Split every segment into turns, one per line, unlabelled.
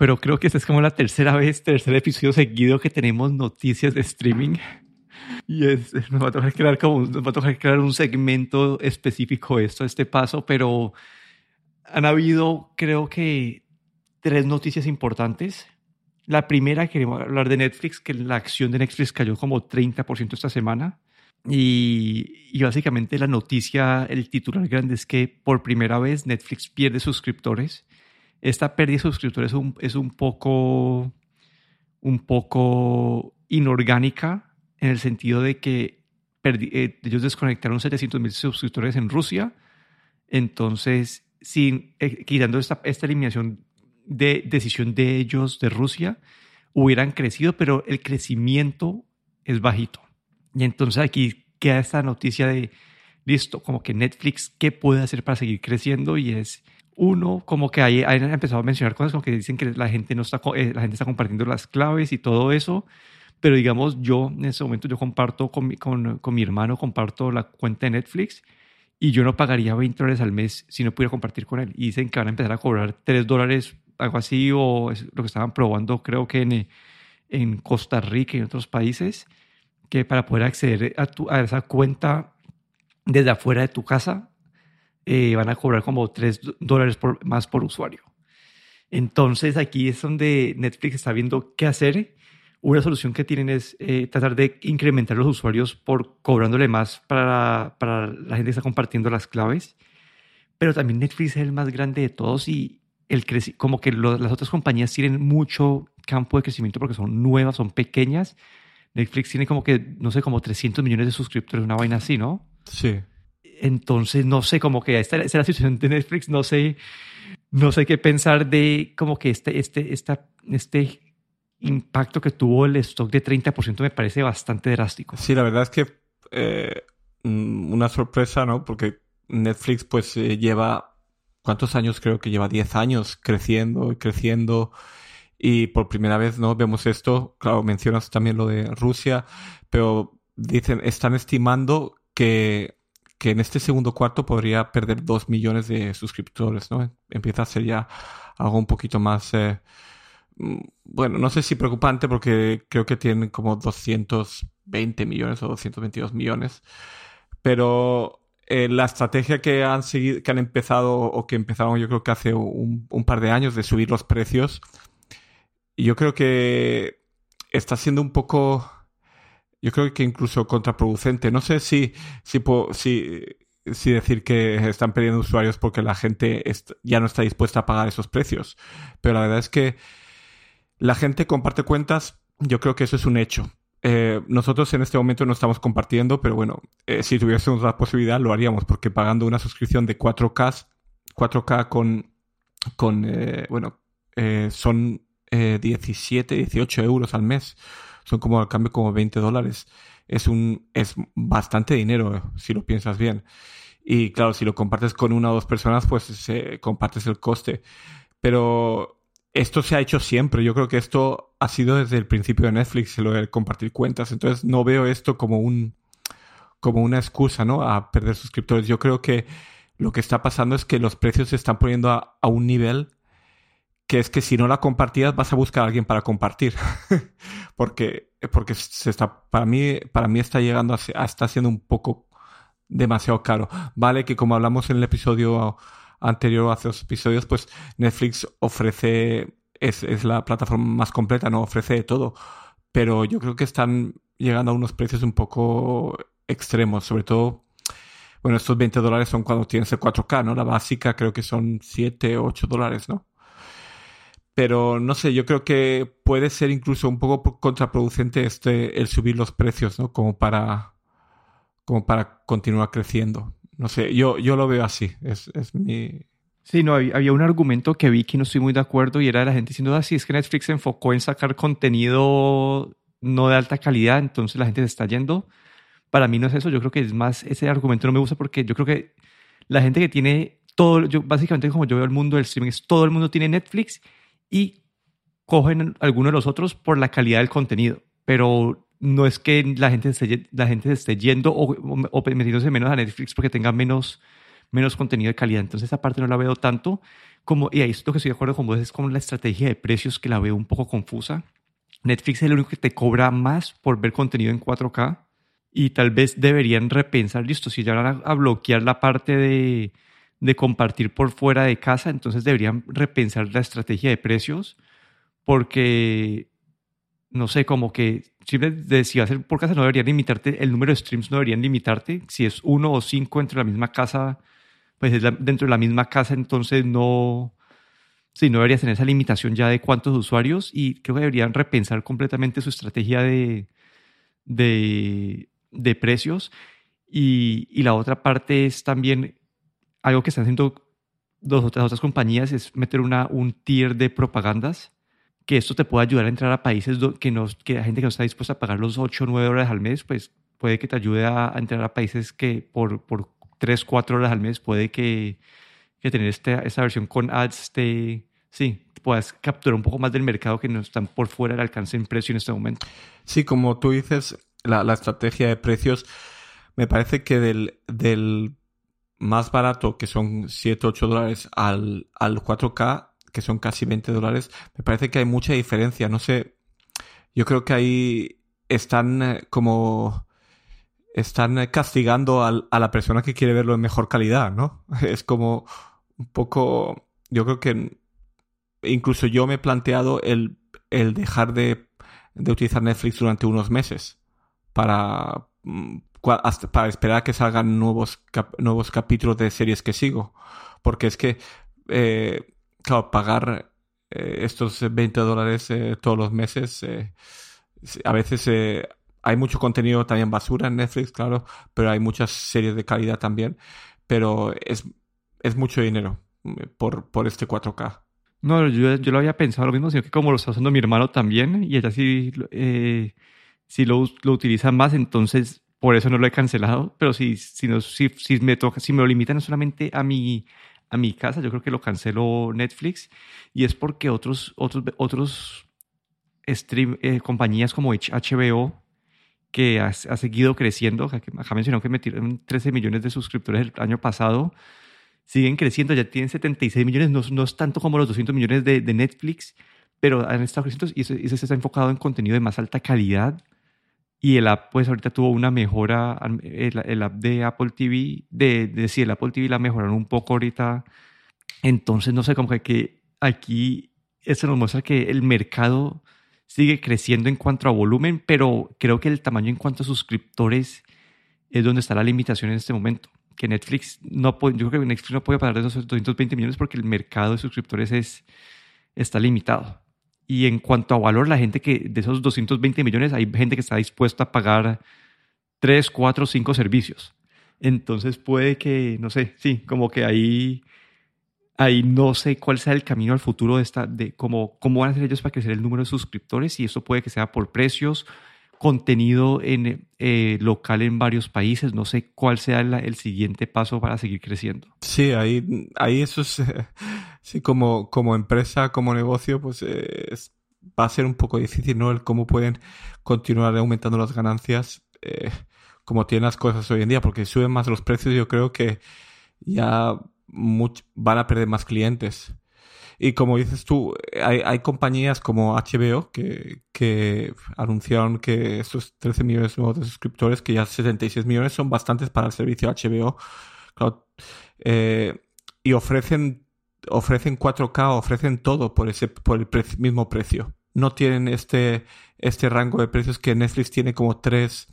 pero creo que esta es como la tercera vez, tercer episodio seguido que tenemos noticias de streaming. Y es, nos va a tocar crear como, nos va a tocar crear un segmento específico esto, este paso, pero han habido, creo que, tres noticias importantes. La primera, queremos hablar de Netflix, que la acción de Netflix cayó como 30% esta semana. Y, y, básicamente la noticia, el titular grande es que por primera vez Netflix pierde suscriptores. Esta pérdida de suscriptores es un, es un poco, un poco inorgánica en el sentido de que eh, ellos desconectaron 700 mil suscriptores en Rusia. Entonces, sin, eh, quitando esta, esta eliminación de decisión de ellos de Rusia, hubieran crecido, pero el crecimiento es bajito. Y entonces aquí queda esta noticia de, listo, como que Netflix, ¿qué puede hacer para seguir creciendo? Y es, uno, como que ahí han empezado a mencionar cosas como que dicen que la gente, no está, eh, la gente está compartiendo las claves y todo eso. Pero digamos, yo en ese momento yo comparto con mi, con, con mi hermano, comparto la cuenta de Netflix y yo no pagaría 20 dólares al mes si no pudiera compartir con él. Y dicen que van a empezar a cobrar 3 dólares, algo así, o es lo que estaban probando creo que en, en Costa Rica y en otros países, que para poder acceder a, tu, a esa cuenta desde afuera de tu casa, eh, van a cobrar como 3 dólares por, más por usuario. Entonces aquí es donde Netflix está viendo qué hacer una solución que tienen es eh, tratar de incrementar los usuarios por cobrándole más para, para la gente que está compartiendo las claves. Pero también Netflix es el más grande de todos y el como que las otras compañías tienen mucho campo de crecimiento porque son nuevas, son pequeñas. Netflix tiene como que, no sé, como 300 millones de suscriptores, una vaina así, ¿no?
Sí.
Entonces, no sé, como que esta, esta es la situación de Netflix, no sé, no sé qué pensar de como que este, este, esta, este impacto que tuvo el stock de 30% me parece bastante drástico.
Sí, la verdad es que eh, mm, una sorpresa, ¿no? Porque Netflix pues eh, lleva, ¿cuántos años? Creo que lleva 10 años creciendo y creciendo. Y por primera vez, ¿no? Vemos esto, claro, mencionas también lo de Rusia, pero dicen, están estimando que, que en este segundo cuarto podría perder 2 millones de suscriptores, ¿no? Empieza a ser ya algo un poquito más... Eh, Mm, bueno, no sé si preocupante porque creo que tienen como 220 millones o 222 millones, pero eh, la estrategia que han seguido, que han empezado o que empezaron yo creo que hace un, par de años de subir los precios, yo creo que está siendo un poco, yo creo que incluso contraproducente. No sé si, si, si, si decir que están perdiendo usuarios porque la gente ya no está dispuesta a pagar esos precios, pero la verdad es que la gente comparte cuentas, yo creo que eso es un hecho. Eh, nosotros en este momento no estamos compartiendo, pero bueno, eh, si tuviésemos la posibilidad lo haríamos, porque pagando una suscripción de 4K, 4K con, con eh, bueno, son 17, 18 euros al mes. Son como al cambio como 20 dólares. Es un, es bastante dinero, si lo piensas bien. Y claro, si lo compartes con una o dos personas, pues compartes el coste. Pero esto se ha hecho siempre. Yo creo que esto ha sido desde el principio de Netflix, lo de compartir cuentas. Entonces no veo esto como un como una excusa, ¿no? A perder suscriptores. Yo creo que lo que está pasando es que los precios se están poniendo a, un nivel que es que si no la compartías vas a buscar a alguien para compartir. porque porque se está para mí para mí está llegando a, está siendo un poco demasiado caro. Vale que como hablamos en el episodio anterior, hace dos episodios, pues Netflix ofrece, es, es la plataforma más completa, no ofrece todo. Pero yo creo que están llegando a unos precios un poco extremos, sobre todo, bueno, estos 20 dólares son cuando tienes el 4K, ¿no? La básica creo que son 7 o 8 dólares, ¿no? Pero no sé, yo creo que puede ser incluso un poco contraproducente este, el subir los precios, ¿no? Como para, como para continuar creciendo. No sé, yo, yo lo veo así, es, es mi...
Sí, no, había, un argumento que vi que no estoy muy de acuerdo y era la gente diciendo, así ah, es que Netflix se enfocó en sacar contenido no de alta calidad, entonces la gente se está yendo. Para mí no es eso, yo creo que es más, ese argumento no me gusta porque yo creo que la gente que tiene todo, yo básicamente como yo veo el mundo del streaming, es todo el mundo tiene Netflix y cogen alguno de los otros por la calidad del contenido, pero no es que la gente, esté, la gente se esté yendo o, o, metiéndose menos a Netflix porque tenga menos, menos contenido de calidad. Entonces esa parte no la veo tanto como, y ahí es lo que estoy de acuerdo con vos, es como la estrategia de precios que la veo un poco confusa. Netflix es el único que te cobra más por ver contenido en 4K y tal vez deberían repensar, listo, si ya van a, bloquear la parte de, de compartir por fuera de casa, entonces deberían repensar la estrategia de precios porque no sé, como que si va a ser por casa no deberían limitarte, el número de streams no deberían limitarte. Si es uno o cinco entre la misma casa, pues es dentro de la misma casa, entonces no, sí, no deberías tener esa limitación ya de cuántos usuarios y creo que deberían repensar completamente su estrategia de, de, de precios. Y, y, la otra parte es también algo que están haciendo dos otras, otras compañías, es meter una, un tier de propagandas que esto te pueda ayudar a entrar a países que, no, que la gente que no está dispuesta a pagar los 8 o 9 dólares al mes, pues puede que te ayude a, entrar a países que por, por 3, 4 horas al mes puede que, que tener esta, esta versión con ads te, sí, puedas capturar un poco más del mercado que no están por fuera del alcance en precio en este momento.
Sí, como tú dices, la, la estrategia de precios, me parece que del, del más barato, que son 7, 8 dólares, al, al 4K, que son casi 20 dólares, me parece que hay mucha diferencia. No sé, yo creo que ahí están eh, como están eh, castigando a la persona que quiere verlo en mejor calidad, ¿no? Es como un poco, yo creo que incluso yo me he planteado el, el dejar de, de utilizar Netflix durante unos meses para, mm, para esperar a que salgan nuevos, nuevos capítulos de series que sigo. Porque es que eh, claro, pagar eh, estos 20 dólares eh, todos los meses, eh, a veces hay mucho contenido también basura en Netflix, claro, pero hay muchas series de calidad también, pero es, es mucho dinero por, por este 4K.
No, yo, yo, lo había pensado lo mismo, sino que como lo está usando mi hermano también, y ella sí, sí lo, lo utiliza más, entonces por eso no lo he cancelado, pero si, si, no, si, me toca, si me lo limitan solamente a mi, a mi casa, yo creo que lo canceló Netflix y es porque otros, otros, otros stream, eh, compañías como HBO, que ha, seguido creciendo, acá mencionó que metieron 13 millones de suscriptores el año pasado, siguen creciendo, ya tienen 76 millones, no, no es tanto como los 200 millones de, Netflix, pero han estado creciendo y se está enfocado en contenido de más alta calidad y el app, pues ahorita tuvo una mejora, el, app de Apple TV, de, de sí, el Apple TV la mejoraron un poco ahorita. Entonces, no sé, como que, aquí eso nos muestra que el mercado sigue creciendo en cuanto a volumen, pero creo que el tamaño en cuanto a suscriptores es donde está la limitación en este momento. Que Netflix no puede, yo creo que Netflix no puede pagar de esos 220 millones porque el mercado de suscriptores es, está limitado. Y en cuanto a valor, la gente que de esos 220 millones, hay gente que está dispuesta a pagar 3, 4, 5 servicios. Entonces puede que, no sé, sí, como que ahí, ahí no sé cuál sea el camino al futuro de esta, de cómo, cómo van a hacer ellos para crecer el número de suscriptores y eso puede que sea por precios, contenido en, eh, local en varios países. No sé cuál sea el siguiente paso para seguir creciendo.
Sí, ahí, ahí eso es, sí, como, como empresa, como negocio, pues eh, va a ser un poco difícil, ¿no? El cómo pueden continuar aumentando las ganancias eh, como tienen las cosas hoy en día, porque suben más los precios, yo creo que ya van a perder más clientes. Y como dices tú, hay, hay compañías como HBO que, que, anunciaron que estos 13 millones nuevos de suscriptores, que ya 76 millones son bastantes para el servicio HBO. Eh, y ofrecen ofrecen 4K, ofrecen todo por, ese, por el mismo precio. No tienen este, este rango de precios que Netflix tiene como tres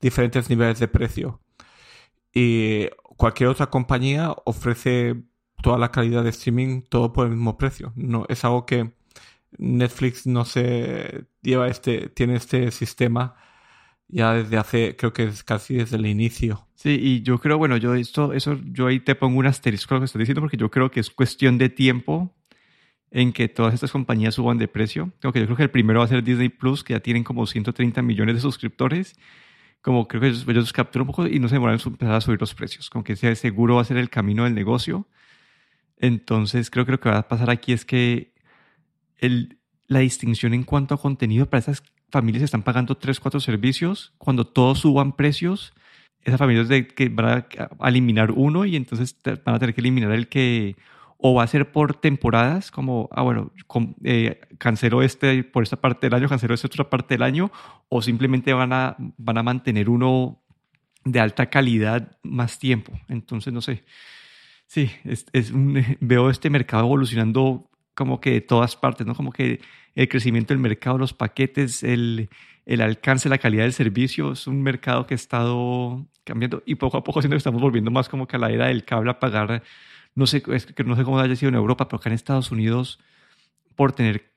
diferentes niveles de precio. Y cualquier otra compañía ofrece toda la calidad de streaming, todo por el mismo precio. No, es algo que Netflix no se lleva este, tiene este sistema ya desde hace, creo que es casi desde el inicio.
Sí, y yo creo, bueno, yo esto, eso, yo ahí te pongo un asterisco a lo que estás diciendo porque yo creo que es cuestión de tiempo en que todas estas compañías suban de precio. Tengo que yo creo que el primero va a ser Disney Plus, que ya tienen como 130 millones de suscriptores. Como creo que ellos, ellos capturan un poco y no se demoran en empezar a subir los precios. Con que sea seguro va a ser el camino del negocio. Entonces creo que lo que va a pasar aquí es que el, la distinción en cuanto a contenido para esas familias están pagando 3, 4 servicios, cuando todos suban precios, esas familias de que van a eliminar uno y entonces van a tener que eliminar el que o va a ser por temporadas, como, ah, bueno, eh, cancelo este por esta parte del año, cancelo esta otra parte del año, o simplemente van a, van a mantener uno de alta calidad más tiempo. Entonces, no sé. Sí, es, es veo este mercado evolucionando como que de todas partes, ¿no? Como que el crecimiento del mercado, los paquetes, el, el alcance, la calidad del servicio, es un mercado que ha estado cambiando y poco a poco siento que estamos volviendo más como que a la era del cable a pagar no sé, es que no sé cómo haya sido en Europa, pero acá en Estados Unidos, por tener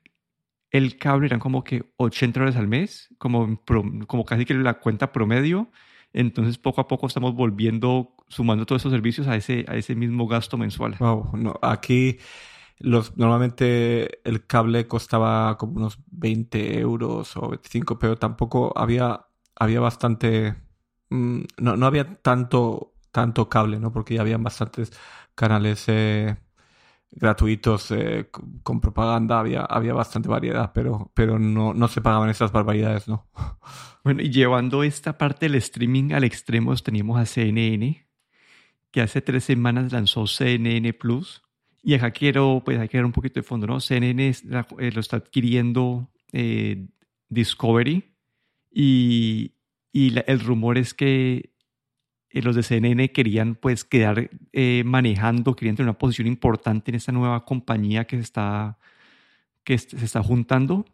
el cable eran como que 80 dólares al mes, como, como casi que la cuenta promedio. Entonces, poco a poco estamos volviendo, sumando todos esos servicios a ese, a ese mismo gasto mensual.
Wow, no, aquí los, normalmente el cable costaba como unos 20 euros o 25, pero tampoco había, había bastante, mm, no, no había tanto, tanto cable, ¿no? Porque ya habían bastantes canales eh, gratuitos eh, con propaganda, había, había bastante variedad, pero, pero no, no se pagaban esas barbaridades, ¿no?
Bueno, y llevando esta parte del streaming al extremo, teníamos a CNN, que hace tres semanas lanzó CNN Plus. Y acá quiero, pues hay que dar un poquito de fondo, ¿no? CNN eh, lo está adquiriendo Discovery y, y el rumor es que eh, los de CNN querían pues quedar eh, manejando, querían tener una posición importante en esta nueva compañía que se está, que se está juntando.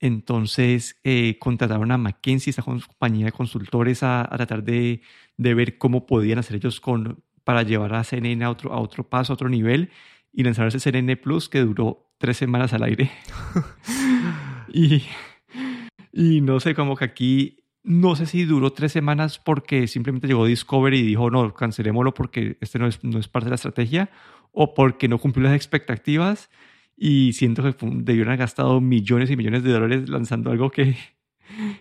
Entonces eh, contrataron a McKinsey, esta compañía de consultores, a, tratar de, de, ver cómo podían hacer ellos con, para llevar a CNN a otro, a otro paso, a otro nivel y lanzar ese CNN Plus que duró tres semanas al aire. y, y no sé, como que aquí no sé si duró tres semanas porque simplemente llegó Discovery y dijo, no, cancelémoslo porque este no es, no es parte de la estrategia, o porque no cumplió las expectativas y siento que debieron haber gastado millones y millones de dólares lanzando algo que,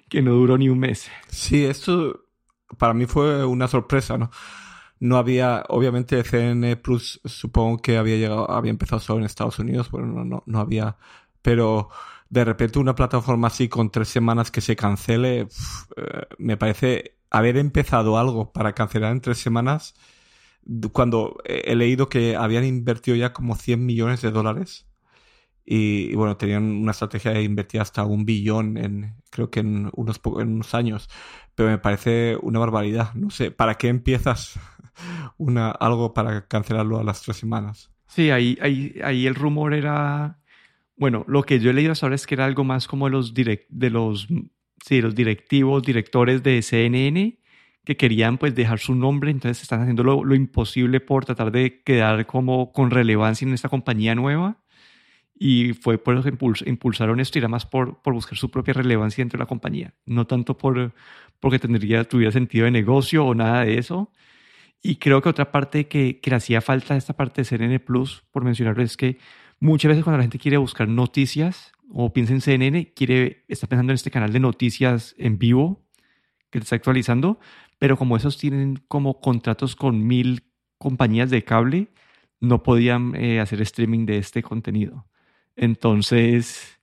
que no duró ni un mes.
Sí, esto para mí fue una sorpresa, ¿no? No había, obviamente CNN Plus supongo que había llegado, había empezado solo en Estados Unidos, bueno, no, no, no había, pero de repente una plataforma así con tres semanas que se cancele, eh, me parece haber empezado algo para cancelar en tres semanas cuando he leído que habían invertido ya como 100 millones de dólares y, bueno, tenían una estrategia de invertir hasta un billón en, creo que en unos, en unos años, pero me parece una barbaridad. No sé, ¿para qué empiezas una, algo para cancelarlo a las tres semanas?
Sí, ahí, ahí, ahí el rumor era bueno, lo que yo he leído hasta ahora es que era algo más como los, direct, de los, sí, los directivos, directores de CNN que querían pues dejar su nombre, entonces están haciendo lo, imposible por tratar de quedar como con relevancia en esta compañía nueva y fue por eso que impulsaron esto y era más por, por buscar su propia relevancia dentro de la compañía, no tanto por, porque tendría, tuviera sentido de negocio o nada de eso. Y creo que otra parte que, que le hacía falta esta parte de CNN Plus, por mencionarlo, es que Muchas veces cuando la gente quiere buscar noticias o piensa en CNN, quiere, está pensando en este canal de noticias en vivo que está actualizando, pero como esos tienen como contratos con mil compañías de cable, no podían eh, hacer streaming de este contenido. Entonces,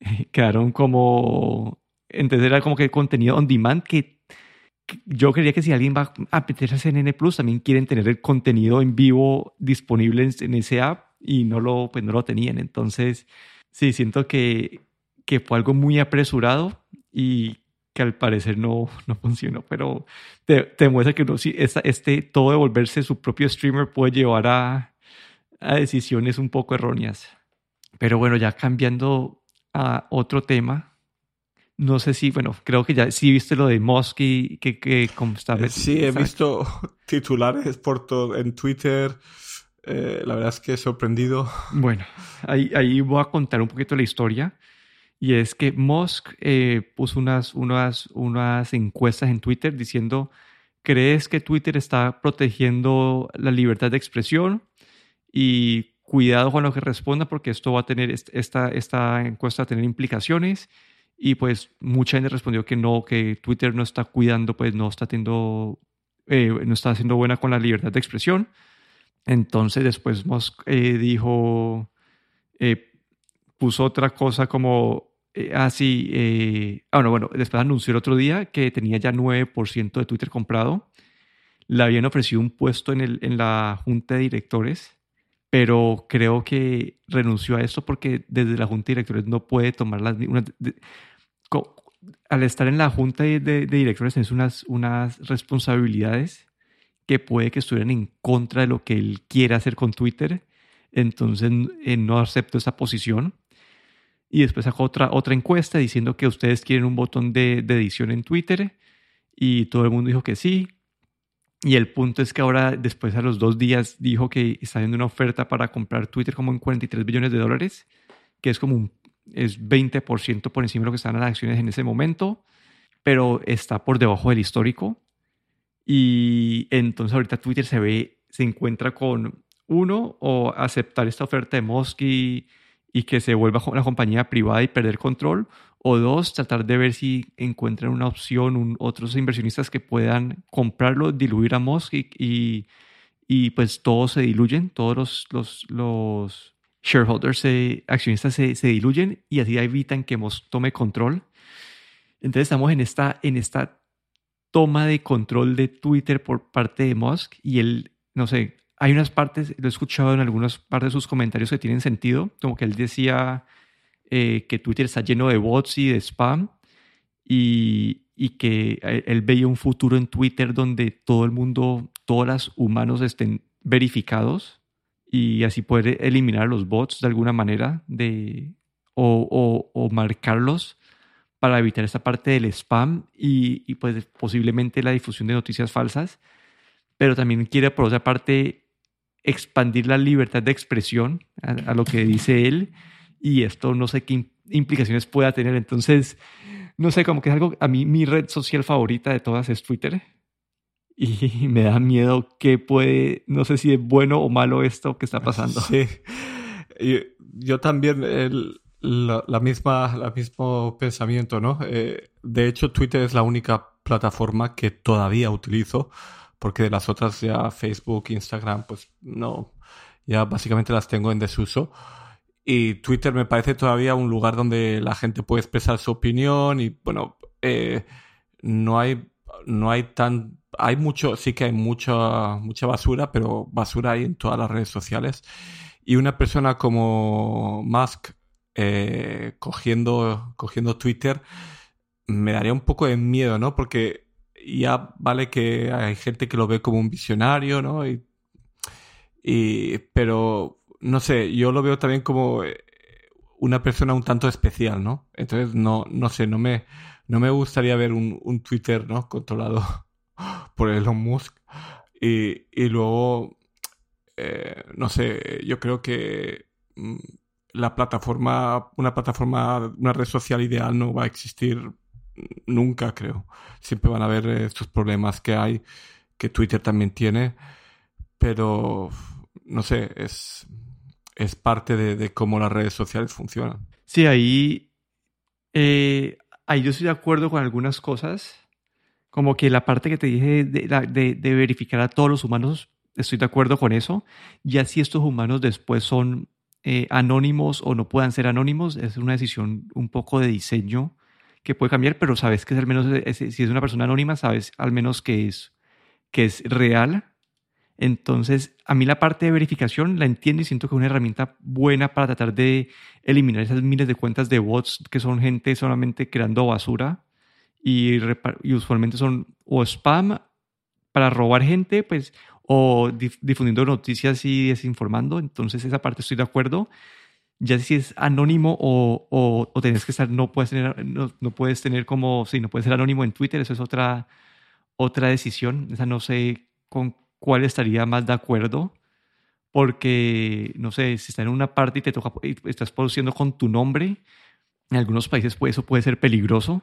quedaron como, entonces era como que contenido on demand que, yo creía que si alguien va a meterse a CNN Plus, también quieren tener el contenido en vivo disponible en, en ese app y no lo, pues no lo tenían. Entonces, sí, siento que, que fue algo muy apresurado y que al parecer no, no funcionó, pero te, te muestra que uno, sí, esta, este, todo de volverse su propio streamer puede llevar a, a decisiones un poco erróneas. Pero bueno, ya cambiando a otro tema, no sé si, bueno, creo que ya sí viste lo de Musk y que, que como está.
Sí, he visto titulares por todo en Twitter eh, la verdad es que he sorprendido.
Bueno, ahí, ahí voy a contar un poquito la historia. Y es que Musk eh, puso unas, unas, unas encuestas en Twitter diciendo, ¿crees que Twitter está protegiendo la libertad de expresión? Y cuidado con lo que responda porque esto va a tener, esta, esta encuesta va a tener implicaciones. Y pues mucha gente respondió que no, que Twitter no está cuidando, pues no está teniendo, eh, no está haciendo buena con la libertad de expresión. Entonces después Musk eh, dijo, eh, puso otra cosa como eh, así, ah, ah, bueno, bueno, después anunció el otro día que tenía ya 9% de Twitter comprado le habían ofrecido un puesto en, el, en la junta de directores, pero creo que renunció a esto porque desde la junta de directores no puede tomar las... al estar en la junta de, directores tienes unas, responsabilidades que puede que estuvieran en contra de lo que él quiere hacer con Twitter. Entonces eh, no acepto esa posición. Y después sacó otra, otra encuesta diciendo que ustedes quieren un botón de, de edición en Twitter. Y todo el mundo dijo que sí. Y el punto es que ahora, después a los dos días, dijo que está haciendo una oferta para comprar Twitter como en 43 billones de dólares, que es como un es 20% por encima de lo que están las acciones en ese momento, pero está por debajo del histórico. Y entonces ahorita Twitter se ve, se encuentra con uno, o aceptar esta oferta de Musk y, que se vuelva una compañía privada y perder control, o dos, tratar de ver si encuentran una opción, otros inversionistas que puedan comprarlo, diluir a Musk y, y, pues todos se diluyen, todos los, los shareholders, accionistas se, se, diluyen y así evitan que Musk tome control. Entonces estamos en esta, en esta toma de control de Twitter por parte de Musk y él, no sé, hay unas partes, lo he escuchado en algunas partes de sus comentarios que tienen sentido, como que él decía eh, que Twitter está lleno de bots y de spam y, y, que eh, él veía un futuro en Twitter donde todo el mundo, todos los humanos estén verificados y así poder eliminar los bots de alguna manera de, o, o, o marcarlos para evitar esta parte del spam y, y, pues posiblemente la difusión de noticias falsas, pero también quiere por otra parte expandir la libertad de expresión a, lo que dice él y esto no sé qué implicaciones pueda tener. Entonces, no sé, como que es algo, a mí mi red social favorita de todas es Twitter y me da miedo que puede, no sé si es bueno o malo esto que está pasando.
Sí, yo también, el, la, misma, la mismo pensamiento, ¿no? Eh, de hecho, Twitter es la única plataforma que todavía utilizo, porque de las otras ya Facebook, Instagram, pues no, ya básicamente las tengo en desuso. Y Twitter me parece todavía un lugar donde la gente puede expresar su opinión y, bueno, eh, no hay, no hay tan, hay mucho, sí que hay mucha, mucha basura, pero basura hay en todas las redes sociales. Y una persona como Musk, eh, cogiendo, cogiendo Twitter, me daría un poco de miedo, ¿no? Porque ya vale que hay gente que lo ve como un visionario, ¿no? Y, pero, no sé, yo lo veo también como eh, una persona un tanto especial, ¿no? Entonces, no, no sé, no me, no me gustaría ver un, un Twitter, ¿no? Controlado por Elon Musk. Y, y luego, eh, no sé, yo creo que mm, la plataforma, una plataforma, una red social ideal no va a existir nunca, creo. Siempre van a haber estos problemas que hay, que Twitter también tiene, pero no sé, es, es parte de, cómo las redes sociales funcionan.
Sí, ahí, eh, ahí yo estoy de acuerdo con algunas cosas, como que la parte que te dije de, de verificar a todos los humanos, estoy de acuerdo con eso. Ya si estos humanos después son eh, anónimos o no puedan ser anónimos, es una decisión un poco de diseño que puede cambiar, pero sabes que es al menos, si es una persona anónima, sabes al menos que es, que es real. Entonces, a mí la parte de verificación la entiendo y siento que es una herramienta buena para tratar de eliminar esas miles de cuentas de bots que son gente solamente creando basura y, usualmente son o spam para robar gente, pues, o difundiendo noticias y desinformando. Entonces, esa parte estoy de acuerdo. Ya si es anónimo o, o, o tenés que estar, no puedes tener, no, puedes tener como, sí, no puedes ser anónimo en Twitter, eso es otra, otra decisión. Esa no sé con cuál estaría más de acuerdo, porque, no sé, si estás en una parte y te toca, y estás produciendo con tu nombre, en algunos países eso puede ser peligroso.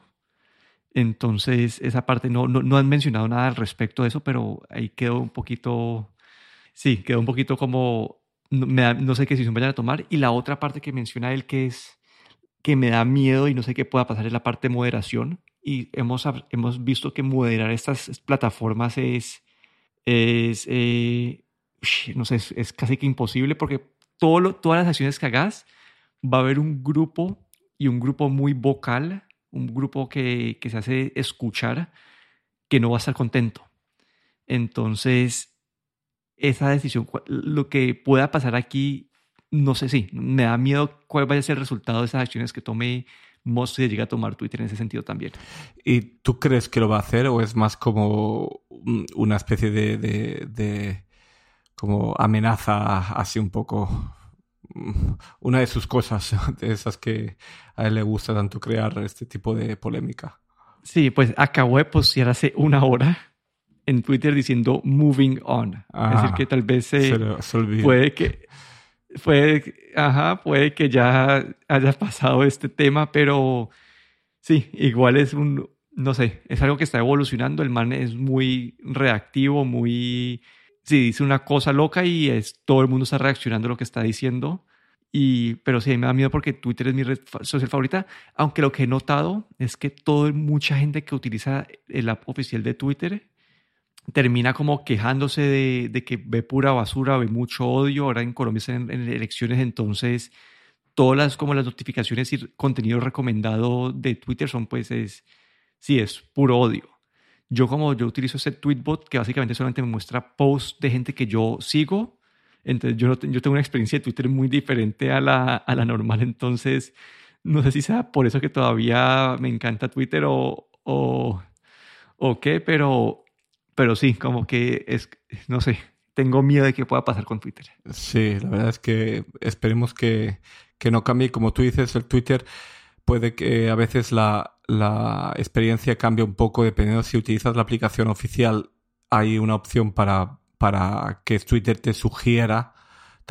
Entonces, esa parte no, no, han mencionado nada al respecto de eso, pero ahí quedó un poquito, sí, quedó un poquito como, no, me no sé qué decisión vayan a tomar. Y la otra parte que menciona él que es, que me da miedo y no sé qué pueda pasar es la parte de moderación. Y hemos, hemos visto que moderar estas plataformas es, es eh, no sé, es, casi que imposible porque todo todas las acciones que hagas va a haber un grupo y un grupo muy vocal un grupo que, se hace escuchar que no va a estar contento. Entonces, esa decisión, lo que pueda pasar aquí, no sé si, me da miedo cuál vaya a ser el resultado de esas acciones que tome Musk si llega a tomar Twitter en ese sentido también.
¿Y tú crees que lo va a hacer o es más como una especie de, de como amenaza así un poco una de sus cosas, de esas que a él le gusta tanto crear este tipo de polémica.
Sí, pues acabó de postear hace una hora en Twitter diciendo moving on. es decir, que tal vez se, puede que puede, ajá, puede que ya haya pasado este tema, pero sí, igual es un, no sé, es algo que está evolucionando. El man es muy reactivo, muy sí, dice una cosa loca y es, todo el mundo está reaccionando a lo que está diciendo. Y, pero sí, me da miedo porque Twitter es mi red social favorita, aunque lo que he notado es que todo, mucha gente que utiliza el app oficial de Twitter termina como quejándose de, que ve pura basura, ve mucho odio. Ahora en Colombia están en, elecciones, entonces todas las, como las notificaciones y contenido recomendado de Twitter son pues es, sí, es puro odio. Yo como yo utilizo ese tweetbot que básicamente solamente me muestra posts de gente que yo sigo, entonces yo, yo tengo una experiencia de Twitter muy diferente a la, a la normal, entonces no sé si sea por eso que todavía me encanta Twitter o, o, o qué, pero, pero sí, como que es, no sé, tengo miedo de que pueda pasar con Twitter.
Sí, la verdad es que esperemos que, que no cambie. Como tú dices, el Twitter puede que a veces la, la experiencia cambie un poco dependiendo si utilizas la aplicación oficial. Hay una opción para, para que Twitter te sugiera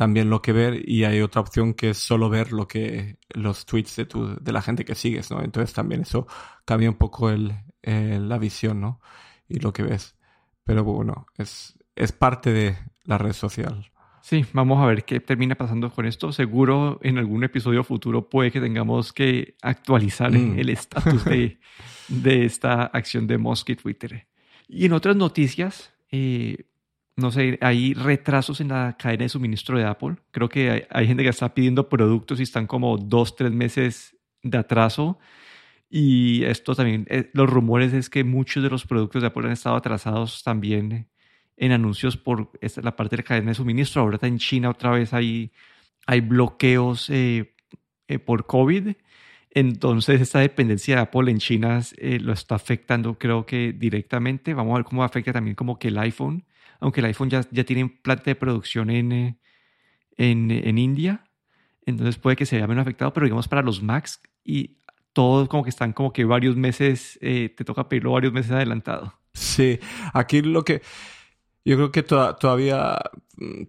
también lo que ver y hay otra opción que es solo ver lo que los tweets de, tu, de la gente que sigues, ¿no? Entonces también eso cambia un poco el, la visión, ¿no? Y lo que ves. Pero bueno, es, es parte de la red social.
Sí, vamos a ver qué termina pasando con esto. Seguro en algún episodio futuro puede que tengamos que actualizar mm. el estatus de, de, esta acción de Musk y Twitter. Y en otras noticias, eh, no sé, hay retrasos en la cadena de suministro de Apple. Creo que hay, gente que está pidiendo productos y están como dos, tres meses de atraso. Y esto también, eh, los rumores es que muchos de los productos de Apple han estado atrasados también en anuncios por la parte de la cadena de suministro. Ahora está en China otra vez hay, hay bloqueos eh, eh, por COVID. Entonces esta dependencia de Apple en China eh, lo está afectando creo que directamente. Vamos a ver cómo afecta también como que el iPhone. Aunque el iPhone ya, ya tiene planta de producción en, en, en India. Entonces puede que se vea menos afectado. Pero digamos para los Macs y todos como que están como que varios meses, te toca pedirlo varios meses adelantado.
Sí, aquí lo que yo creo que todavía mm,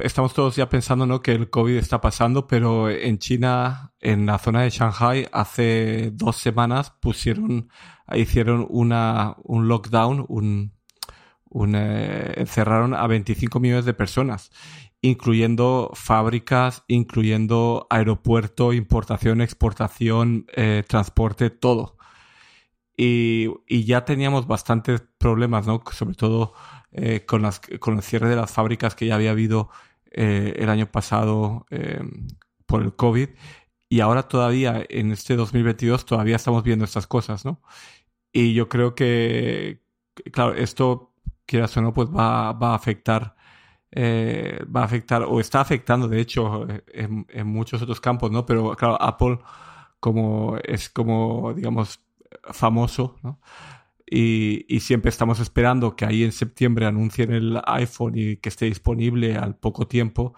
estamos todos ya pensando ¿no? que el COVID está pasando, pero en China, en la zona de Shanghai, hace dos semanas pusieron, hicieron una, un lockdown, un, un eh, encerraron a 25 millones de personas, incluyendo fábricas, incluyendo aeropuerto, importación, exportación, eh, transporte, todo. Y, y ya teníamos bastantes problemas, ¿no? Sobre todo eh, con, las, con el cierre de las fábricas que ya había habido eh, el año pasado eh, por el COVID. Y ahora todavía, en este 2022, todavía estamos viendo estas cosas, ¿no? Y yo creo que, claro, esto, quieras o no, pues va, va a afectar, va a afectar, o está afectando, de hecho, en, en, muchos otros campos, ¿no? Pero, claro, Apple, como es como, digamos, famoso, ¿no? Y, siempre estamos esperando que ahí en septiembre anuncien el iPhone y que esté disponible al poco tiempo,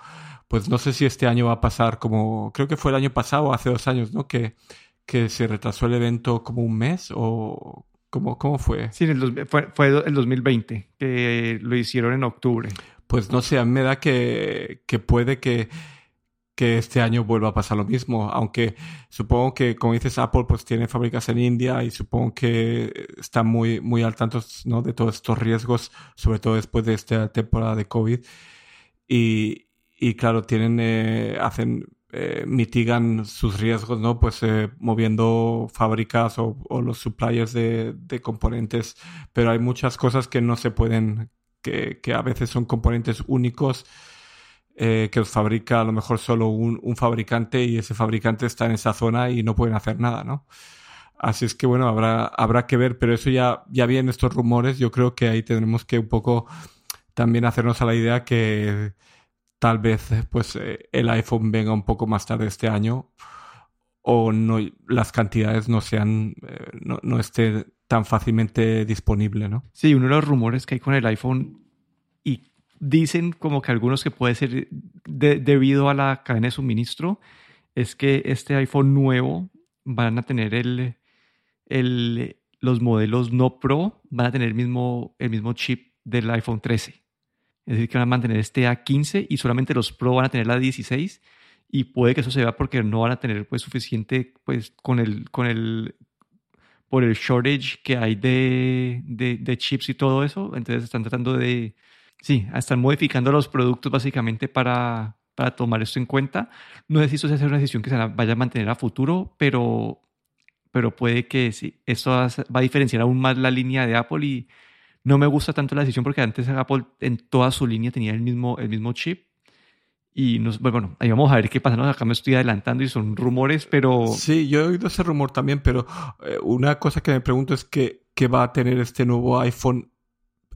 pues no sé si este año va a pasar como, creo que fue el año pasado, hace dos años, ¿no? Que, que se retrasó el evento como un mes o ¿cómo, cómo fue?
Sí, el, fue, fue el 2020, que lo hicieron en octubre.
Pues no sé, a mí me da que, que puede que que este año vuelva a pasar lo mismo, aunque supongo que, como dices, Apple pues tiene fábricas en India y supongo que está muy, muy al tanto de todos estos riesgos, sobre todo después de esta temporada de COVID. Y, y claro, tienen, eh, hacen, eh, mitigan sus riesgos, ¿no? Pues eh, moviendo fábricas o, o los suppliers de, de, componentes, pero hay muchas cosas que no se pueden, que, que a veces son componentes únicos eh, que fabrica a lo mejor solo un, fabricante y ese fabricante está en esa zona y no pueden hacer nada, ¿no? Así es que bueno, habrá, habrá que ver, pero eso ya, ya vienen estos rumores. Yo creo que ahí tendremos que un poco también hacernos a la idea que tal vez pues eh, el iPhone venga un poco más tarde este año o no las cantidades no sean eh, no, no esté tan fácilmente disponible, ¿no?
Sí, uno de los rumores que hay con el iPhone dicen como que algunos que puede ser debido a la cadena de suministro es que este iPhone nuevo van a tener el, el los modelos no Pro van a tener el mismo, el mismo chip del iPhone 13. Es decir, que van a mantener este A15 y solamente los Pro van a tener la 16 y puede que eso se vea porque no van a tener pues suficiente pues con el con el por el shortage que hay de, de, chips y todo eso entonces están tratando de sí están modificando los productos básicamente para para tomar esto en cuenta no sé si eso sea una decisión que se vaya a mantener a futuro pero pero puede que sí esto va a diferenciar aún más la línea de Apple y no me gusta tanto la decisión porque antes Apple en toda su línea tenía el mismo el mismo chip y nos, pues, bueno, ahí vamos a ver qué pasa. Acá me estoy adelantando y son rumores, pero...
Sí, yo he oído ese rumor también, pero eh, una cosa que me pregunto es que, ¿qué va a tener este nuevo iPhone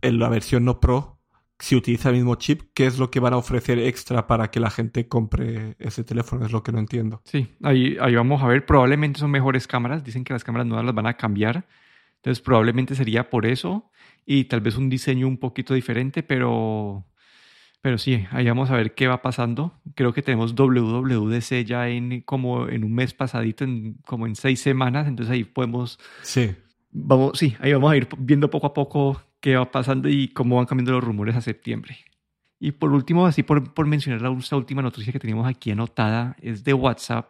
en la versión no Pro? Si utiliza el mismo chip, ¿qué es lo que van a ofrecer extra para que la gente compre ese teléfono? Es lo que no entiendo.
Sí, ahí, ahí vamos a ver. Probablemente son mejores cámaras. Dicen que las cámaras nuevas las van a cambiar. Entonces probablemente sería por eso y tal vez un diseño un poquito diferente, pero pero sí, ahí vamos a ver qué va pasando. Creo que tenemos WWDC ya en como en un mes pasadito, en, como en seis semanas. Entonces ahí podemos.
Sí.
Vamos, sí, ahí vamos a ir viendo poco a poco qué va pasando y cómo van cambiando los rumores a septiembre. Y por último, así por, por mencionar la última noticia que teníamos aquí anotada, es de WhatsApp.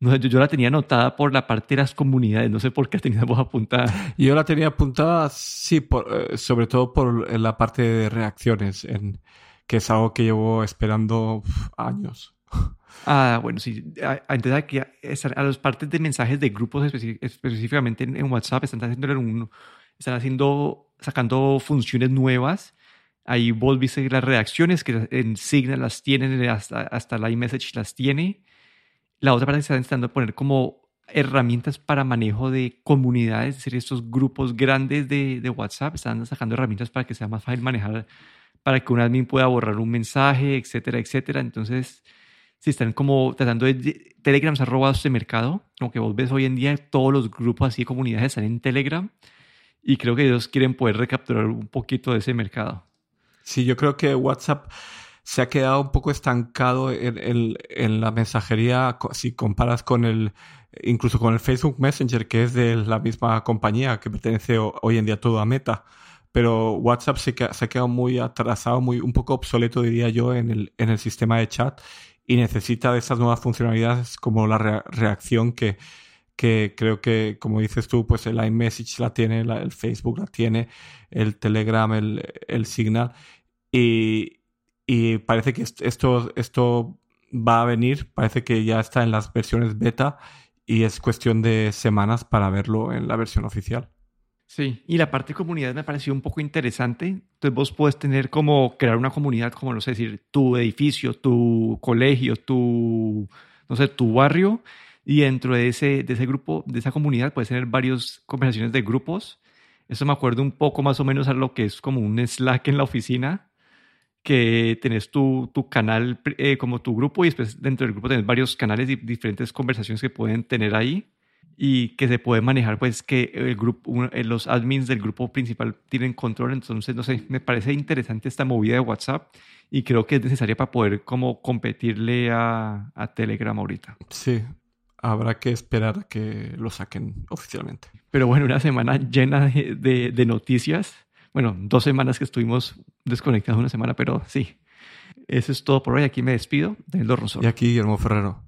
No, yo, yo, la tenía anotada por la parte de las comunidades, no sé por qué teníamos apuntada.
Yo la tenía apuntada, sí, por, eh, sobre todo por la parte de reacciones. En, que es algo que llevo esperando años.
Ah, bueno, sí. Entonces aquí a las partes de mensajes de grupos específicamente en, WhatsApp están haciendo un, están haciendo, sacando funciones nuevas. Ahí vos viste las reacciones que en Signal las tienen, hasta, hasta la iMessage las tiene. La otra parte está intentando poner como herramientas para manejo de comunidades, es decir, estos grupos grandes de, de WhatsApp están sacando herramientas para que sea más fácil manejar para que un admin pueda borrar un mensaje, etcétera, etcétera. Entonces, si están como tratando de... Telegram se ha robado este mercado, como que vos ves hoy en día todos los grupos así de comunidades están en Telegram y creo que ellos quieren poder recapturar un poquito de ese mercado.
Sí, yo creo que WhatsApp se ha quedado un poco estancado en, la mensajería si comparas con el incluso con el Facebook Messenger que es de la misma compañía que pertenece hoy en día todo a Meta pero WhatsApp se, se ha quedado muy atrasado, muy, un poco obsoleto, diría yo, en el, en el sistema de chat y necesita de esas nuevas funcionalidades como la reacción que, que creo que, como dices tú, pues el iMessage la tiene, el Facebook la tiene, el Telegram, el, el Signal. Y, y, parece que esto, esto va a venir, parece que ya está en las versiones beta y es cuestión de semanas para verlo en la versión oficial.
Sí, y la parte de comunidad me pareció un poco interesante. Entonces vos puedes tener como crear una comunidad, como no sé decir, tu edificio, tu colegio, tu, no sé, tu barrio, y dentro de ese, de ese grupo, de esa comunidad, puedes tener varias conversaciones de grupos. Eso me acuerdo un poco más o menos a lo que es como un Slack en la oficina, que tenés tu, tu canal eh, como tu grupo y después dentro del grupo tenés varios canales y diferentes conversaciones que pueden tener ahí y que se puede manejar, pues que el grupo, eh, los admins del grupo principal tienen control. Entonces, no sé, me parece interesante esta movida de WhatsApp y creo que es necesaria para poder como competirle a, a Telegram ahorita.
Sí, habrá que esperar a que lo saquen oficialmente.
Pero bueno, una semana llena de, de, noticias. Bueno, dos semanas que estuvimos desconectados una semana, pero sí. Eso es todo por hoy. Aquí me despido. Daniel
Rosor. Y aquí Guillermo Ferrero.